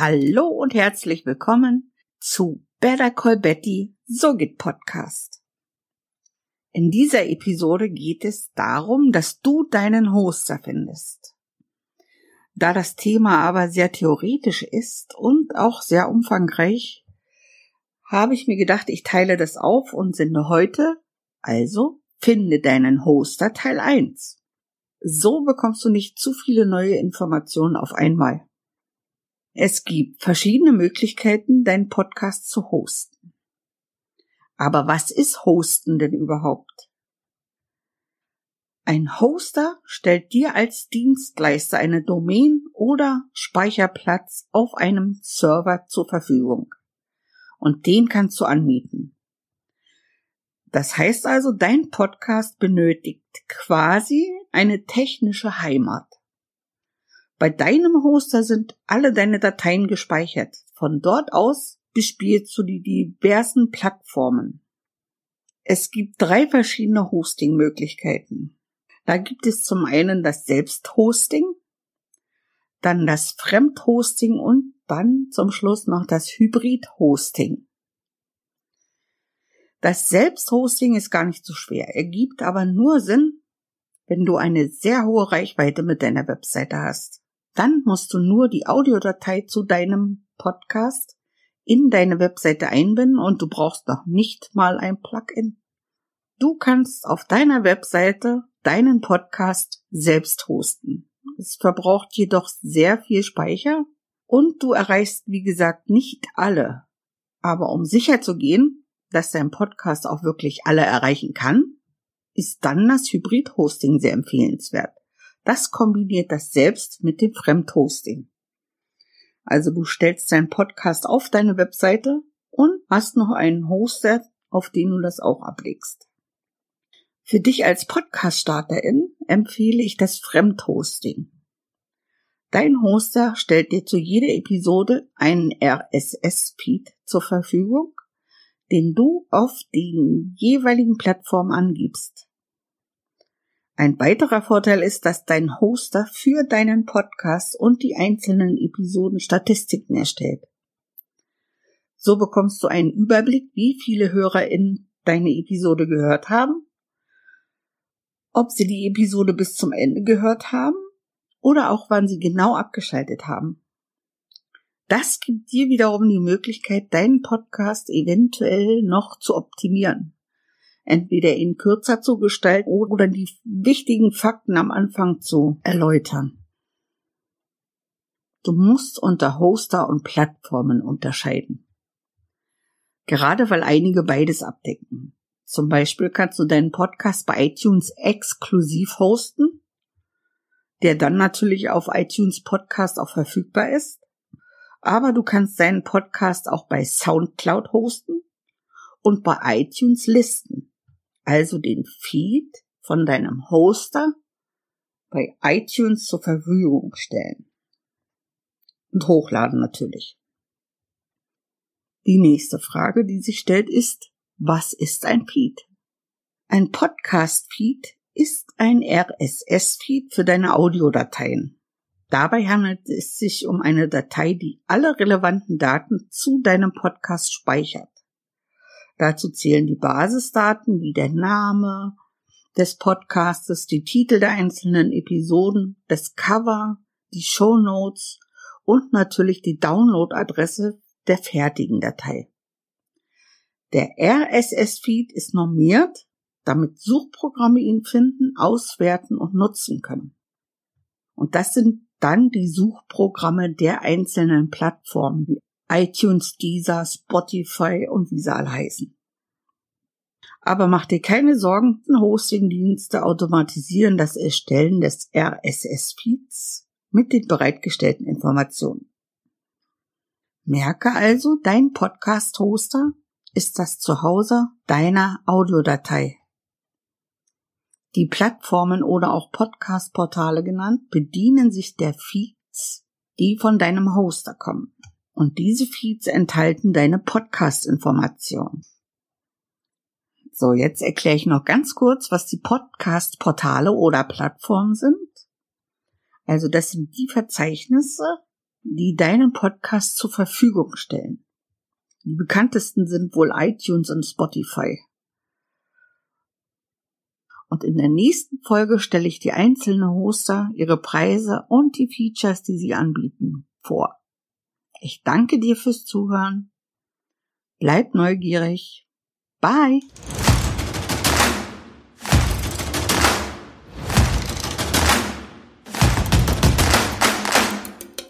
Hallo und herzlich willkommen zu Better Call Betty So geht Podcast. In dieser Episode geht es darum, dass du deinen Hoster findest. Da das Thema aber sehr theoretisch ist und auch sehr umfangreich, habe ich mir gedacht, ich teile das auf und sende heute, also finde deinen Hoster Teil 1. So bekommst du nicht zu viele neue Informationen auf einmal. Es gibt verschiedene Möglichkeiten, deinen Podcast zu hosten. Aber was ist Hosten denn überhaupt? Ein Hoster stellt dir als Dienstleister eine Domain oder Speicherplatz auf einem Server zur Verfügung und den kannst du anmieten. Das heißt also, dein Podcast benötigt quasi eine technische Heimat. Bei deinem Hoster sind alle deine Dateien gespeichert. Von dort aus bespielst du die diversen Plattformen. Es gibt drei verschiedene Hosting-Möglichkeiten. Da gibt es zum einen das Selbsthosting, dann das Fremdhosting und dann zum Schluss noch das Hybrid-Hosting. Das Selbsthosting ist gar nicht so schwer, ergibt aber nur Sinn, wenn du eine sehr hohe Reichweite mit deiner Webseite hast. Dann musst du nur die Audiodatei zu deinem Podcast in deine Webseite einbinden und du brauchst noch nicht mal ein Plugin. Du kannst auf deiner Webseite deinen Podcast selbst hosten. Es verbraucht jedoch sehr viel Speicher und du erreichst, wie gesagt, nicht alle. Aber um sicher zu gehen, dass dein Podcast auch wirklich alle erreichen kann, ist dann das Hybrid-Hosting sehr empfehlenswert. Das kombiniert das selbst mit dem Fremdhosting. Also du stellst deinen Podcast auf deine Webseite und hast noch einen Hoster, auf den du das auch ablegst. Für dich als Podcast-Starterin empfehle ich das Fremdhosting. Dein Hoster stellt dir zu jeder Episode einen RSS-Feed zur Verfügung, den du auf den jeweiligen Plattformen angibst. Ein weiterer Vorteil ist, dass dein Hoster für deinen Podcast und die einzelnen Episoden Statistiken erstellt. So bekommst du einen Überblick, wie viele HörerInnen deine Episode gehört haben, ob sie die Episode bis zum Ende gehört haben oder auch wann sie genau abgeschaltet haben. Das gibt dir wiederum die Möglichkeit, deinen Podcast eventuell noch zu optimieren. Entweder ihn kürzer zu gestalten oder die wichtigen Fakten am Anfang zu erläutern. Du musst unter Hoster und Plattformen unterscheiden. Gerade weil einige beides abdecken. Zum Beispiel kannst du deinen Podcast bei iTunes exklusiv hosten der dann natürlich auf iTunes Podcast auch verfügbar ist. Aber du kannst deinen Podcast auch bei SoundCloud hosten und bei iTunes listen. Also den Feed von deinem Hoster bei iTunes zur Verfügung stellen. Und hochladen natürlich. Die nächste Frage, die sich stellt, ist, was ist ein Feed? Ein Podcast-Feed ist ein RSS-Feed für deine Audiodateien. Dabei handelt es sich um eine Datei, die alle relevanten Daten zu deinem Podcast speichert. Dazu zählen die Basisdaten wie der Name des Podcastes, die Titel der einzelnen Episoden, das Cover, die Show Notes und natürlich die Downloadadresse der fertigen Datei. Der RSS-Feed ist normiert damit Suchprogramme ihn finden, auswerten und nutzen können. Und das sind dann die Suchprogramme der einzelnen Plattformen wie iTunes, Deezer, Spotify und wie sie alle heißen. Aber mach dir keine Sorgen, Hostingdienste automatisieren das Erstellen des RSS-Feeds mit den bereitgestellten Informationen. Merke also, dein Podcast-Hoster ist das Zuhause deiner Audiodatei. Die Plattformen oder auch Podcast-Portale genannt bedienen sich der Feeds, die von deinem Hoster kommen. Und diese Feeds enthalten deine Podcast-Informationen. So, jetzt erkläre ich noch ganz kurz, was die Podcast-Portale oder Plattformen sind. Also das sind die Verzeichnisse, die deinen Podcast zur Verfügung stellen. Die bekanntesten sind wohl iTunes und Spotify. Und in der nächsten Folge stelle ich die einzelnen Hoster, ihre Preise und die Features, die sie anbieten, vor. Ich danke dir fürs Zuhören. Bleib neugierig. Bye.